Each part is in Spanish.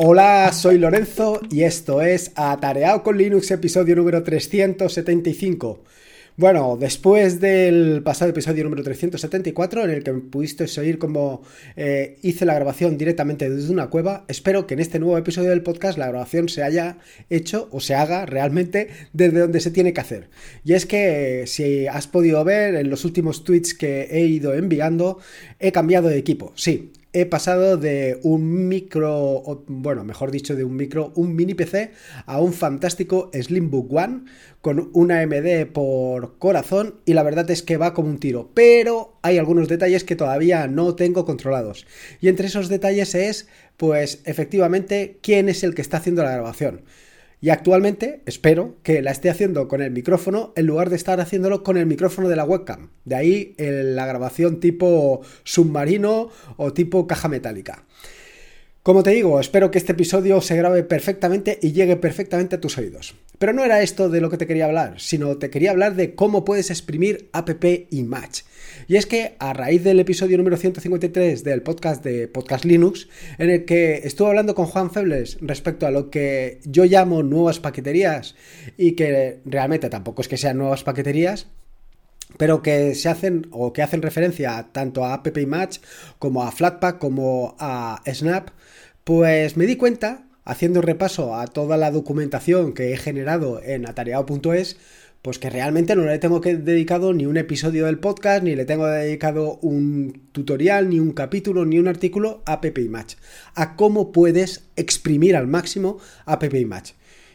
Hola, soy Lorenzo y esto es Atareado con Linux, episodio número 375. Bueno, después del pasado episodio número 374, en el que pudiste oír cómo eh, hice la grabación directamente desde una cueva, espero que en este nuevo episodio del podcast la grabación se haya hecho o se haga realmente desde donde se tiene que hacer. Y es que, si has podido ver en los últimos tweets que he ido enviando, he cambiado de equipo. Sí, he pasado de un micro, bueno, mejor dicho, de un micro, un mini PC a un fantástico Slimbook One con una AMD por corazón y la verdad es que va como un tiro, pero hay algunos detalles que todavía no tengo controlados. Y entre esos detalles es, pues, efectivamente, quién es el que está haciendo la grabación. Y actualmente espero que la esté haciendo con el micrófono en lugar de estar haciéndolo con el micrófono de la webcam. De ahí la grabación tipo submarino o tipo caja metálica. Como te digo, espero que este episodio se grabe perfectamente y llegue perfectamente a tus oídos. Pero no era esto de lo que te quería hablar, sino te quería hablar de cómo puedes exprimir app y match. Y es que a raíz del episodio número 153 del podcast de Podcast Linux, en el que estuve hablando con Juan Febles respecto a lo que yo llamo nuevas paqueterías y que realmente tampoco es que sean nuevas paqueterías, pero que se hacen o que hacen referencia tanto a App Match como a Flatpak como a Snap, pues me di cuenta, haciendo repaso a toda la documentación que he generado en atareado.es, pues que realmente no le tengo que dedicado ni un episodio del podcast, ni le tengo dedicado un tutorial, ni un capítulo, ni un artículo a App Match, a cómo puedes exprimir al máximo App Match.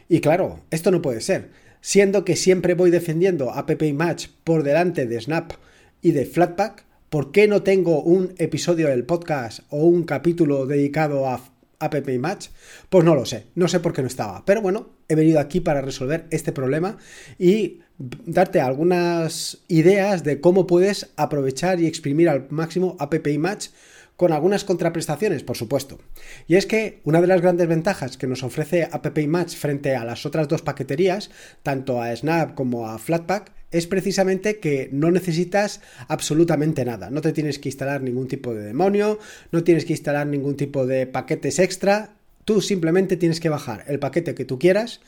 Y claro, esto no puede ser siendo que siempre voy defendiendo a Pepe Match por delante de Snap y de Flatpak, ¿por qué no tengo un episodio del podcast o un capítulo dedicado a App Match? Pues no lo sé, no sé por qué no estaba. Pero bueno, he venido aquí para resolver este problema y darte algunas ideas de cómo puedes aprovechar y exprimir al máximo App Match con algunas contraprestaciones, por supuesto. Y es que una de las grandes ventajas que nos ofrece App Match frente a las otras dos paqueterías, tanto a Snap como a Flatpak, es precisamente que no necesitas absolutamente nada. No te tienes que instalar ningún tipo de demonio, no tienes que instalar ningún tipo de paquetes extra. Tú simplemente tienes que bajar el paquete que tú quieras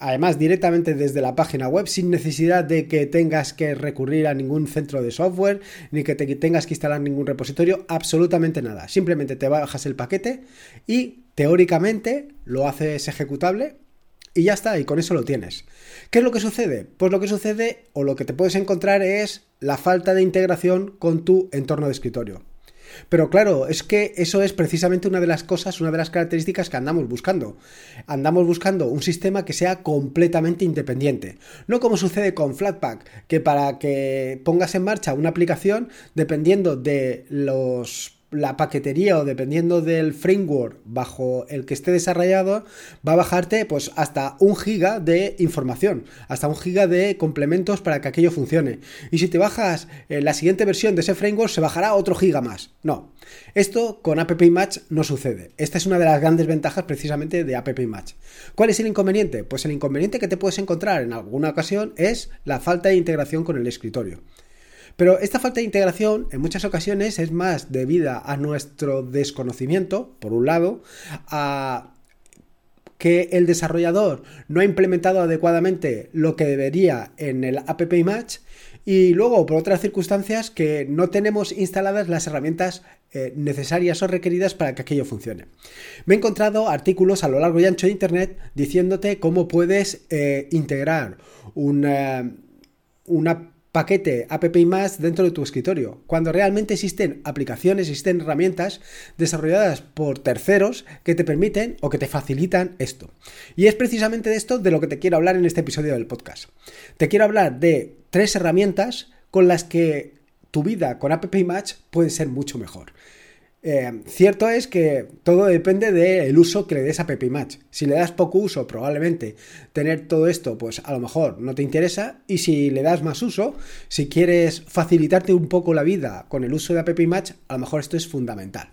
además directamente desde la página web sin necesidad de que tengas que recurrir a ningún centro de software ni que te tengas que instalar ningún repositorio, absolutamente nada. Simplemente te bajas el paquete y teóricamente lo haces ejecutable y ya está, y con eso lo tienes. ¿Qué es lo que sucede? Pues lo que sucede o lo que te puedes encontrar es la falta de integración con tu entorno de escritorio. Pero claro, es que eso es precisamente una de las cosas, una de las características que andamos buscando. Andamos buscando un sistema que sea completamente independiente. No como sucede con Flatpak, que para que pongas en marcha una aplicación, dependiendo de los la paquetería o dependiendo del framework bajo el que esté desarrollado, va a bajarte pues hasta un giga de información, hasta un giga de complementos para que aquello funcione. Y si te bajas eh, la siguiente versión de ese framework, se bajará otro giga más. No. Esto con App Match no sucede. Esta es una de las grandes ventajas precisamente de App Match. ¿Cuál es el inconveniente? Pues el inconveniente que te puedes encontrar en alguna ocasión es la falta de integración con el escritorio. Pero esta falta de integración en muchas ocasiones es más debida a nuestro desconocimiento, por un lado, a que el desarrollador no ha implementado adecuadamente lo que debería en el app match y luego por otras circunstancias que no tenemos instaladas las herramientas eh, necesarias o requeridas para que aquello funcione. Me he encontrado artículos a lo largo y ancho de internet diciéndote cómo puedes eh, integrar una, una paquete app más dentro de tu escritorio, cuando realmente existen aplicaciones, existen herramientas desarrolladas por terceros que te permiten o que te facilitan esto. Y es precisamente de esto de lo que te quiero hablar en este episodio del podcast. Te quiero hablar de tres herramientas con las que tu vida con App puede ser mucho mejor. Eh, cierto es que todo depende del uso que le des a Pepe Match. Si le das poco uso, probablemente tener todo esto, pues a lo mejor no te interesa. Y si le das más uso, si quieres facilitarte un poco la vida con el uso de App Match, a lo mejor esto es fundamental.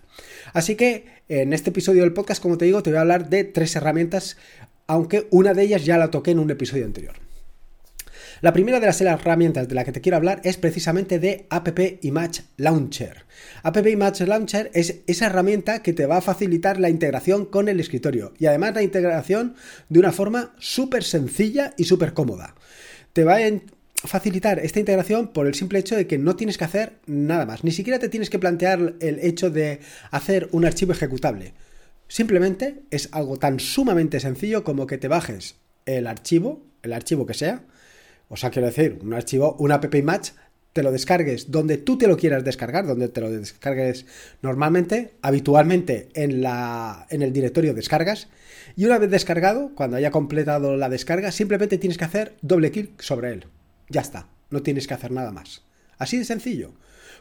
Así que en este episodio del podcast, como te digo, te voy a hablar de tres herramientas, aunque una de ellas ya la toqué en un episodio anterior. La primera de las herramientas de la que te quiero hablar es precisamente de App Image Launcher. App Image Launcher es esa herramienta que te va a facilitar la integración con el escritorio y además la integración de una forma súper sencilla y súper cómoda. Te va a facilitar esta integración por el simple hecho de que no tienes que hacer nada más. Ni siquiera te tienes que plantear el hecho de hacer un archivo ejecutable. Simplemente es algo tan sumamente sencillo como que te bajes el archivo, el archivo que sea, o sea, quiero decir, un archivo, un app image, te lo descargues donde tú te lo quieras descargar, donde te lo descargues normalmente, habitualmente en, la, en el directorio descargas, y una vez descargado, cuando haya completado la descarga, simplemente tienes que hacer doble clic sobre él. Ya está, no tienes que hacer nada más. Así de sencillo.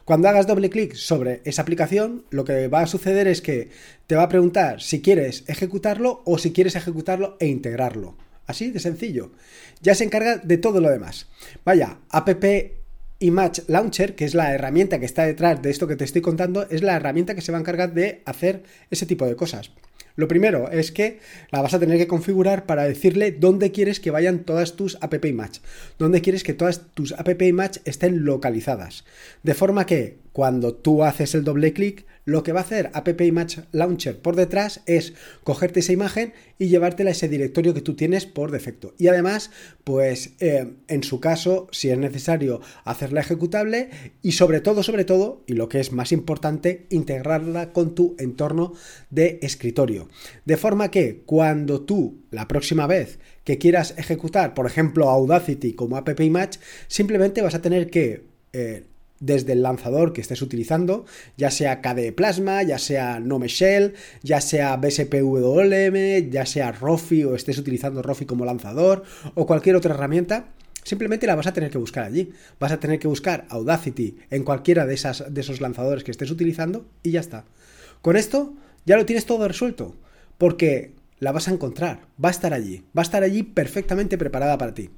Cuando hagas doble clic sobre esa aplicación, lo que va a suceder es que te va a preguntar si quieres ejecutarlo o si quieres ejecutarlo e integrarlo. Así de sencillo. Ya se encarga de todo lo demás. Vaya, app Image Launcher, que es la herramienta que está detrás de esto que te estoy contando, es la herramienta que se va a encargar de hacer ese tipo de cosas. Lo primero es que la vas a tener que configurar para decirle dónde quieres que vayan todas tus app image, dónde quieres que todas tus app image estén localizadas. De forma que cuando tú haces el doble clic, lo que va a hacer App Image Launcher por detrás es cogerte esa imagen y llevártela a ese directorio que tú tienes por defecto. Y además, pues eh, en su caso, si es necesario, hacerla ejecutable y sobre todo, sobre todo, y lo que es más importante, integrarla con tu entorno de escritorio. De forma que cuando tú, la próxima vez que quieras ejecutar, por ejemplo, Audacity como App Image, simplemente vas a tener que... Eh, desde el lanzador que estés utilizando, ya sea KDE Plasma, ya sea Nome Shell, ya sea BSPWM, ya sea Rofi o estés utilizando Rofi como lanzador o cualquier otra herramienta, simplemente la vas a tener que buscar allí. Vas a tener que buscar Audacity en cualquiera de, esas, de esos lanzadores que estés utilizando y ya está. Con esto ya lo tienes todo resuelto, porque la vas a encontrar, va a estar allí, va a estar allí perfectamente preparada para ti.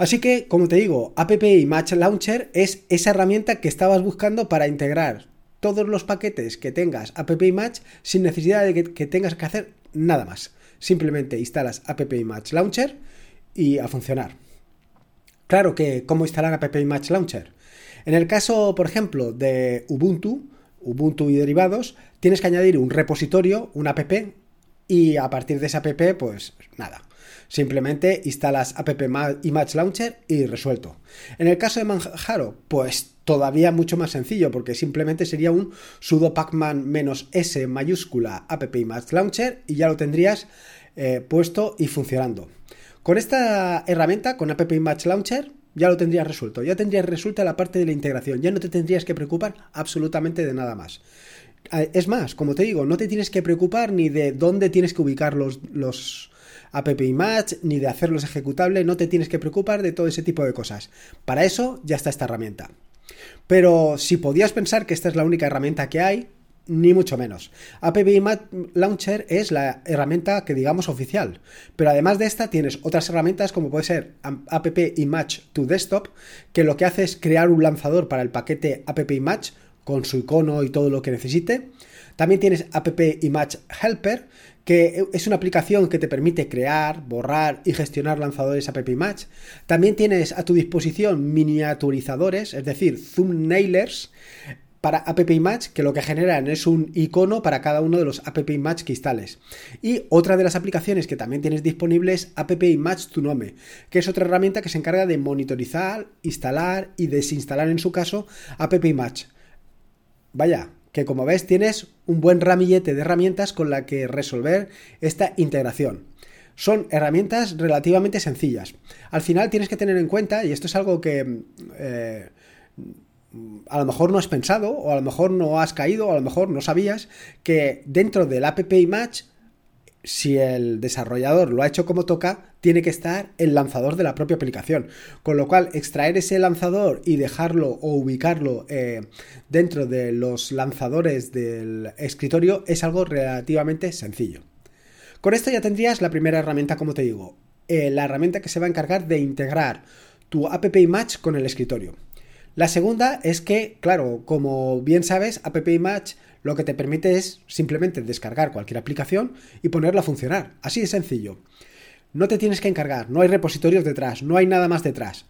Así que, como te digo, App Image Launcher es esa herramienta que estabas buscando para integrar todos los paquetes que tengas App Image sin necesidad de que, tengas que hacer nada más. Simplemente instalas App Image Launcher y a funcionar. Claro que, ¿cómo instalar App Image Launcher? En el caso, por ejemplo, de Ubuntu, Ubuntu y derivados, tienes que añadir un repositorio, un app, y a partir de ese app, pues nada, Simplemente instalas app Image Launcher y resuelto. En el caso de Manjaro, pues todavía mucho más sencillo, porque simplemente sería un sudo pacman -s mayúscula app Image Launcher y ya lo tendrías eh, puesto y funcionando. Con esta herramienta, con app Image Launcher, ya lo tendrías resuelto, ya tendrías resuelta la parte de la integración, ya no te tendrías que preocupar absolutamente de nada más. Eh, es más, como te digo, no te tienes que preocupar ni de dónde tienes que ubicar los, los app image, ni de hacerlos ejecutables, no te tienes que preocupar de todo ese tipo de cosas. Para eso ya está esta herramienta. Pero si podías pensar que esta es la única herramienta que hay, ni mucho menos. App Launcher es la herramienta que digamos oficial, pero además de esta tienes otras herramientas como puede ser App Image to Desktop, que lo que hace es crear un lanzador para el paquete App Image con su icono y todo lo que necesite. También tienes App Image Helper, que es una aplicación que te permite crear, borrar y gestionar lanzadores App Image. También tienes a tu disposición miniaturizadores, es decir, thumbnailers para App Image que lo que generan es un icono para cada uno de los App Image que instales. Y otra de las aplicaciones que también tienes disponible es App Image Tu Nome, que es otra herramienta que se encarga de monitorizar, instalar y desinstalar en su caso App Image. Vaya, que como ves tienes un buen ramillete de herramientas con la que resolver esta integración. Son herramientas relativamente sencillas. Al final tienes que tener en cuenta, y esto es algo que eh, a lo mejor no has pensado, o a lo mejor no has caído, o a lo mejor no sabías, que dentro del app Image si el desarrollador lo ha hecho como toca, tiene que estar el lanzador de la propia aplicación. Con lo cual, extraer ese lanzador y dejarlo o ubicarlo eh, dentro de los lanzadores del escritorio es algo relativamente sencillo. Con esto ya tendrías la primera herramienta, como te digo, eh, la herramienta que se va a encargar de integrar tu app Image con el escritorio. La segunda es que, claro, como bien sabes, app Image lo que te permite es simplemente descargar cualquier aplicación y ponerla a funcionar. Así de sencillo. No te tienes que encargar, no hay repositorios detrás, no hay nada más detrás.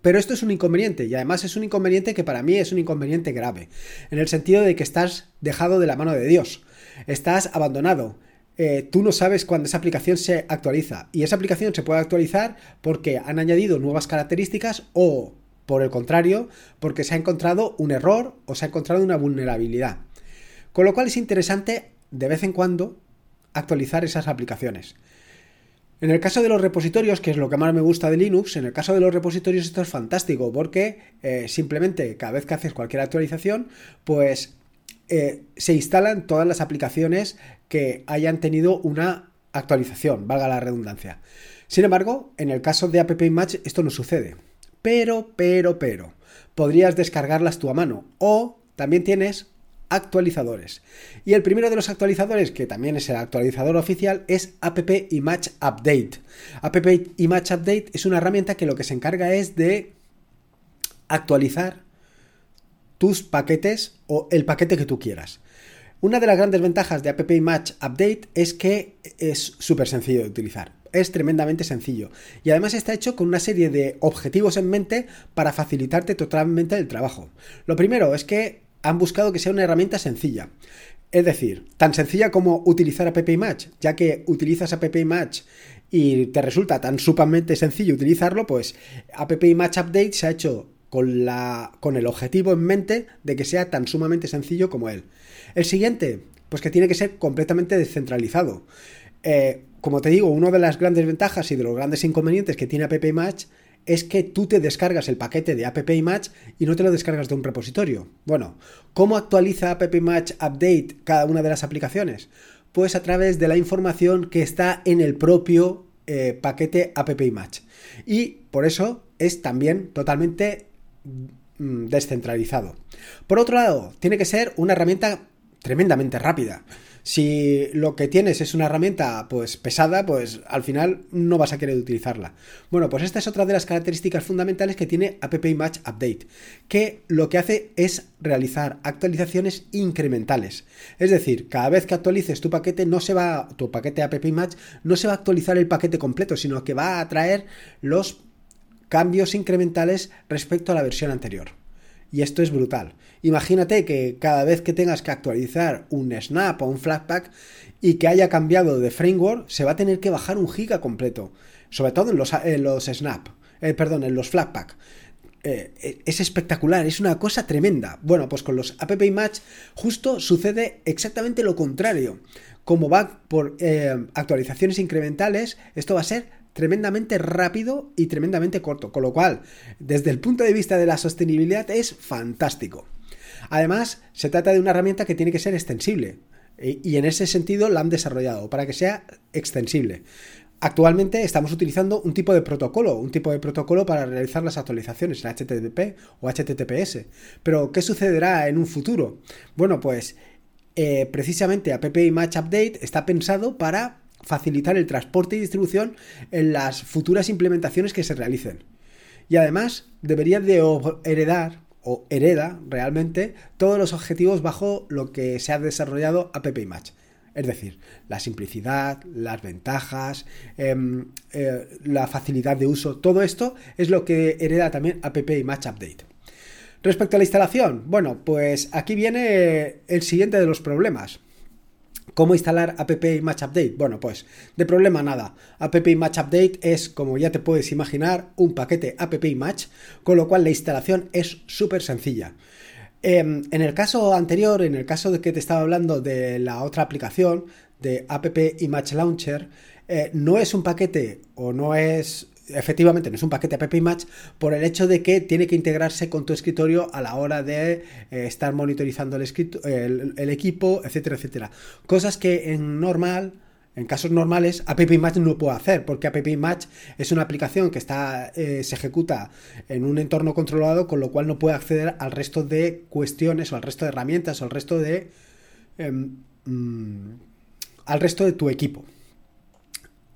Pero esto es un inconveniente y además es un inconveniente que para mí es un inconveniente grave, en el sentido de que estás dejado de la mano de Dios, estás abandonado, eh, tú no sabes cuándo esa aplicación se actualiza y esa aplicación se puede actualizar porque han añadido nuevas características o, por el contrario, porque se ha encontrado un error o se ha encontrado una vulnerabilidad. Con lo cual es interesante de vez en cuando actualizar esas aplicaciones. En el caso de los repositorios, que es lo que más me gusta de Linux, en el caso de los repositorios esto es fantástico porque eh, simplemente cada vez que haces cualquier actualización, pues eh, se instalan todas las aplicaciones que hayan tenido una actualización, valga la redundancia. Sin embargo, en el caso de App Match esto no sucede. Pero, pero, pero, podrías descargarlas tú a mano o también tienes actualizadores. Y el primero de los actualizadores, que también es el actualizador oficial, es App Image Update. App Image Update es una herramienta que lo que se encarga es de actualizar tus paquetes o el paquete que tú quieras. Una de las grandes ventajas de App Image Update es que es súper sencillo de utilizar. Es tremendamente sencillo. Y además está hecho con una serie de objetivos en mente para facilitarte totalmente el trabajo. Lo primero es que han buscado que sea una herramienta sencilla. Es decir, tan sencilla como utilizar App Image, ya que utilizas App Image y te resulta tan sumamente sencillo utilizarlo, pues App Image Update se ha hecho con, la, con el objetivo en mente de que sea tan sumamente sencillo como él. El siguiente, pues que tiene que ser completamente descentralizado. Eh, como te digo, una de las grandes ventajas y de los grandes inconvenientes que tiene App Image es que tú te descargas el paquete de App Image y no te lo descargas de un repositorio. Bueno, ¿cómo actualiza App Image Update cada una de las aplicaciones? Pues a través de la información que está en el propio eh, paquete App Image. Y por eso es también totalmente mm, descentralizado. Por otro lado, tiene que ser una herramienta tremendamente rápida. Si lo que tienes es una herramienta pues pesada, pues al final no vas a querer utilizarla. Bueno, pues esta es otra de las características fundamentales que tiene App Image Update, que lo que hace es realizar actualizaciones incrementales. Es decir, cada vez que actualices tu paquete no se va tu paquete App Image no se va a actualizar el paquete completo, sino que va a traer los cambios incrementales respecto a la versión anterior. Y esto es brutal. Imagínate que cada vez que tengas que actualizar un Snap o un Flatpak y que haya cambiado de framework, se va a tener que bajar un giga completo. Sobre todo en los, los Snap, eh, perdón, en los Flatpak. Eh, es espectacular, es una cosa tremenda. Bueno, pues con los App Image justo sucede exactamente lo contrario. Como va por eh, actualizaciones incrementales, esto va a ser tremendamente rápido y tremendamente corto. Con lo cual, desde el punto de vista de la sostenibilidad, es fantástico. Además, se trata de una herramienta que tiene que ser extensible y en ese sentido la han desarrollado para que sea extensible. Actualmente estamos utilizando un tipo de protocolo, un tipo de protocolo para realizar las actualizaciones en HTTP o HTTPS. Pero, ¿qué sucederá en un futuro? Bueno, pues eh, precisamente App Image Update está pensado para facilitar el transporte y distribución en las futuras implementaciones que se realicen. Y además debería de heredar o hereda realmente todos los objetivos bajo lo que se ha desarrollado App Image. Es decir, la simplicidad, las ventajas, em, eh, la facilidad de uso, todo esto es lo que hereda también App Image Update. Respecto a la instalación, bueno, pues aquí viene el siguiente de los problemas. ¿Cómo instalar App Image Update? Bueno, pues de problema nada. App Image Update es, como ya te puedes imaginar, un paquete App Image, con lo cual la instalación es súper sencilla. Em, en el caso anterior, en el caso de que te estaba hablando de la otra aplicación, de App Image Launcher, eh, no es un paquete o no es efectivamente no es un paquete app image por el hecho de que tiene que integrarse con tu escritorio a la hora de eh, estar monitorizando el, equipo, etcétera, etcétera. Cosas que en normal, en casos normales, App Image no puede hacer, porque App Image es una aplicación que está, eh, se ejecuta en un entorno controlado, con lo cual no puede acceder al resto de cuestiones o al resto de herramientas o al resto de. Em, mm, al resto de tu equipo.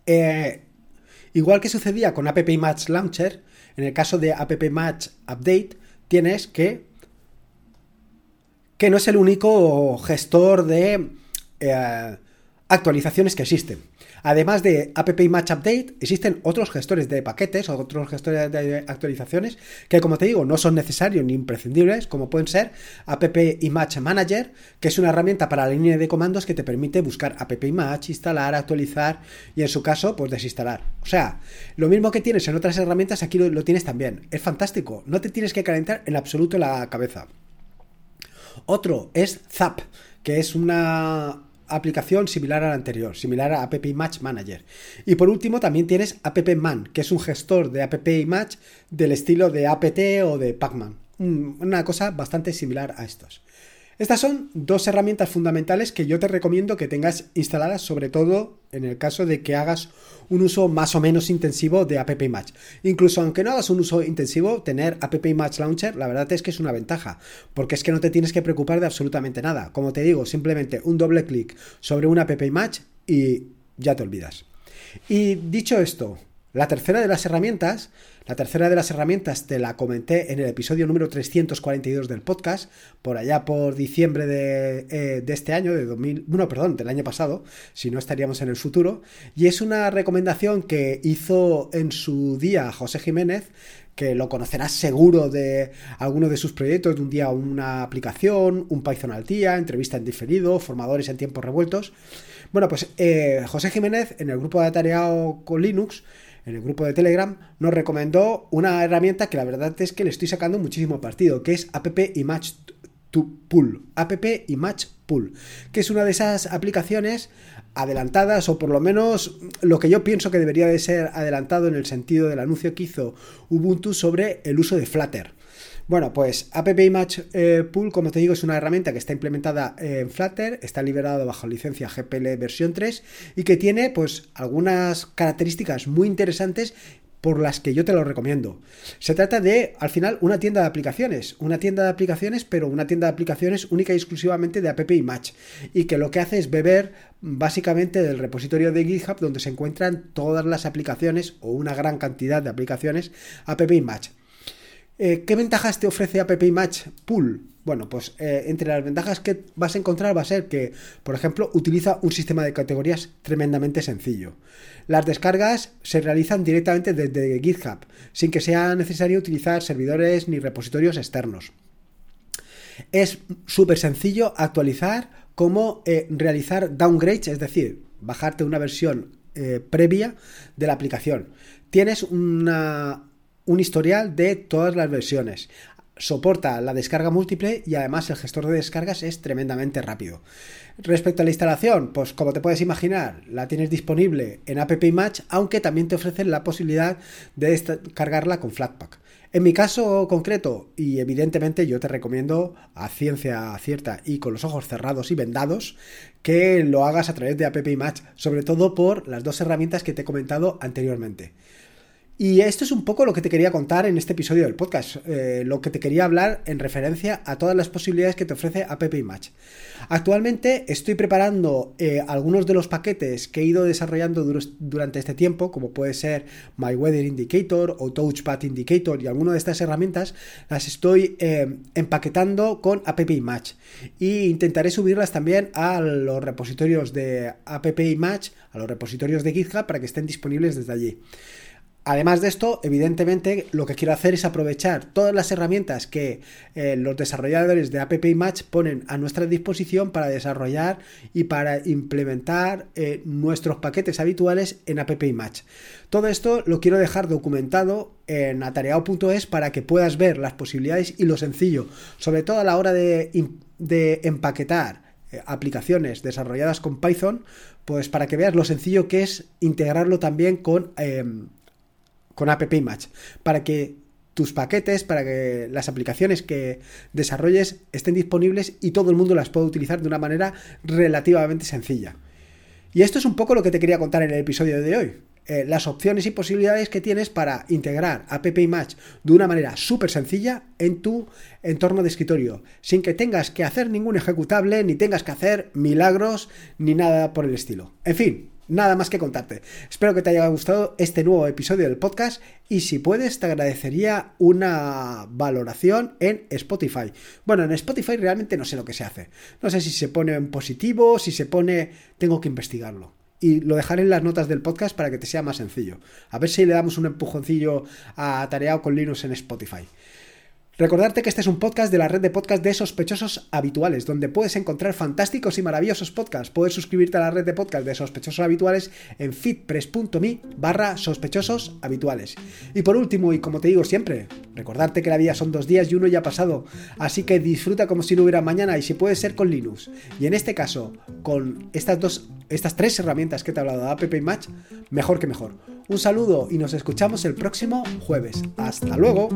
Eh, Igual que sucedía con App Image Launcher, en el caso de App Image Update, tienes que que no es el único gestor de eh, actualizaciones que existen. Además de App Match Update, existen otros gestores de paquetes otros gestores de actualizaciones que, como te digo, no son necesarios ni imprescindibles, como pueden ser App Match Manager, que es una herramienta para la línea de comandos que te permite buscar App Match, instalar, actualizar y, en su caso, pues desinstalar. O sea, lo mismo que tienes en otras herramientas, aquí lo tienes también. Es fantástico, no te tienes que calentar en absoluto la cabeza. Otro es Zap, que es una aplicación similar a la anterior, similar a App Match Manager. Y por último también tienes App Man, que es un gestor de App Match del estilo de APT o de Pacman. Una cosa bastante similar a estos. Estas son dos herramientas fundamentales que yo te recomiendo que tengas instaladas, sobre todo en el caso de que hagas un uso más o menos intensivo de App Match. Incluso aunque no hagas un uso intensivo, tener App Match Launcher, la verdad es que es una ventaja, porque es que no te tienes que preocupar de absolutamente nada. Como te digo, simplemente un doble clic sobre una App Match y ya te olvidas. Y dicho esto, la tercera de las herramientas la tercera de las herramientas te la comenté en el episodio número 342 del podcast, por allá por diciembre de, eh, este año, de 2000, bueno, perdón, del año pasado, si no estaríamos en el futuro, y es una recomendación que hizo en su día José Jiménez, que lo conocerás seguro de alguno de sus proyectos, de un día una aplicación, un Python al día, entrevista en diferido, formadores en tiempos revueltos. Bueno, pues eh, José Jiménez en el grupo de Atareado con Linux en el grupo de Telegram, nos recomendó una herramienta que la verdad es que le estoy sacando muchísimo partido, que es App Image Pool. App Pool, que es una de esas aplicaciones adelantadas, o por lo menos lo que yo pienso que debería de ser adelantado en el sentido del anuncio que hizo Ubuntu sobre el uso de Flutter. Bueno, pues App Image eh, Pool, como te digo, es una herramienta que está implementada en Flutter, está liberada bajo licencia GPL versión 3 y que tiene pues algunas características muy interesantes por las que yo te lo recomiendo. Se trata de, al final, una tienda de aplicaciones. Una tienda de aplicaciones, pero una tienda de aplicaciones única y exclusivamente de App Image. Y que lo que hace es beber básicamente del repositorio de GitHub donde se encuentran todas las aplicaciones o una gran cantidad de aplicaciones App Image. Eh, ¿Qué ventajas te ofrece App Match Pool? Bueno, pues eh, entre las ventajas que vas a encontrar va a ser que, por ejemplo, utiliza un sistema de categorías tremendamente sencillo. Las descargas se realizan directamente desde GitHub, sin que sea necesario utilizar servidores ni repositorios externos. Es súper sencillo actualizar cómo eh, realizar downgrades, es decir, bajarte una versión previa de la aplicación. Tienes una, un historial de todas las versiones. Soporta la descarga múltiple y además el gestor de descargas es tremendamente rápido. Respecto a la instalación, pues como te puedes imaginar, la tienes disponible en App Match, aunque también te ofrecen la posibilidad de descargarla con Flatpak. En mi caso concreto, y evidentemente yo te recomiendo a ciencia cierta y con los ojos cerrados y vendados, que lo hagas a través de App Match, sobre todo por las dos herramientas que te he comentado anteriormente. Y esto es un poco lo que te quería contar en este episodio del podcast, eh, lo que te quería hablar en referencia a todas las posibilidades que te ofrece App Match. Actualmente estoy preparando eh, algunos de los paquetes que he ido desarrollando durante este tiempo, como puede ser My Weather Indicator o Touchpad Indicator y alguna de estas herramientas, las estoy eh, empaquetando con App Match. Y intentaré subirlas también a los repositorios de App Match, a los repositorios de GitHub para que estén disponibles desde allí. Además de esto, evidentemente, lo que quiero hacer es aprovechar todas las herramientas que eh, los desarrolladores de App Match ponen a nuestra disposición para desarrollar y para implementar eh, nuestros paquetes habituales en App Match. Todo esto lo quiero dejar documentado en atareado.es para que puedas ver las posibilidades y lo sencillo, sobre todo a la hora de, empaquetar eh, aplicaciones desarrolladas con Python, pues para que veas lo sencillo que es integrarlo también con em, con App Match, para que tus paquetes, para que las aplicaciones que desarrolles estén disponibles y todo el mundo las pueda utilizar de una manera relativamente sencilla. Y esto es un poco lo que te quería contar en el episodio de hoy. Eh, las opciones y posibilidades que tienes para integrar App Match de una manera súper sencilla en tu entorno de escritorio, sin que tengas que hacer ningún ejecutable, ni tengas que hacer milagros, ni nada por el estilo. En fin, nada más que contarte. Espero que te haya gustado este nuevo episodio del podcast y si puedes te agradecería una valoración en Spotify. Bueno, en Spotify realmente no sé lo que se hace. No sé si se pone en positivo, si se pone... Tengo que investigarlo. Y lo dejaré en las notas del podcast para que te sea más sencillo. A ver si le damos un empujoncillo a Tareado con Linux en Spotify. Recordarte que este es un podcast de la red de podcast de sospechosos habituales, donde puedes encontrar fantásticos y maravillosos podcasts. Puedes suscribirte a la red de podcast de sospechosos habituales en fitpress.me barra sospechosos habituales. Y por último, y como te digo siempre, recordarte que la vida son dos días y uno ya ha pasado, así que disfruta como si no hubiera mañana y si puede ser con Linux. Y en este caso, con estas dos, estas tres herramientas que te he hablado App Match, mejor que mejor. Un saludo y nos escuchamos el próximo jueves. Hasta luego.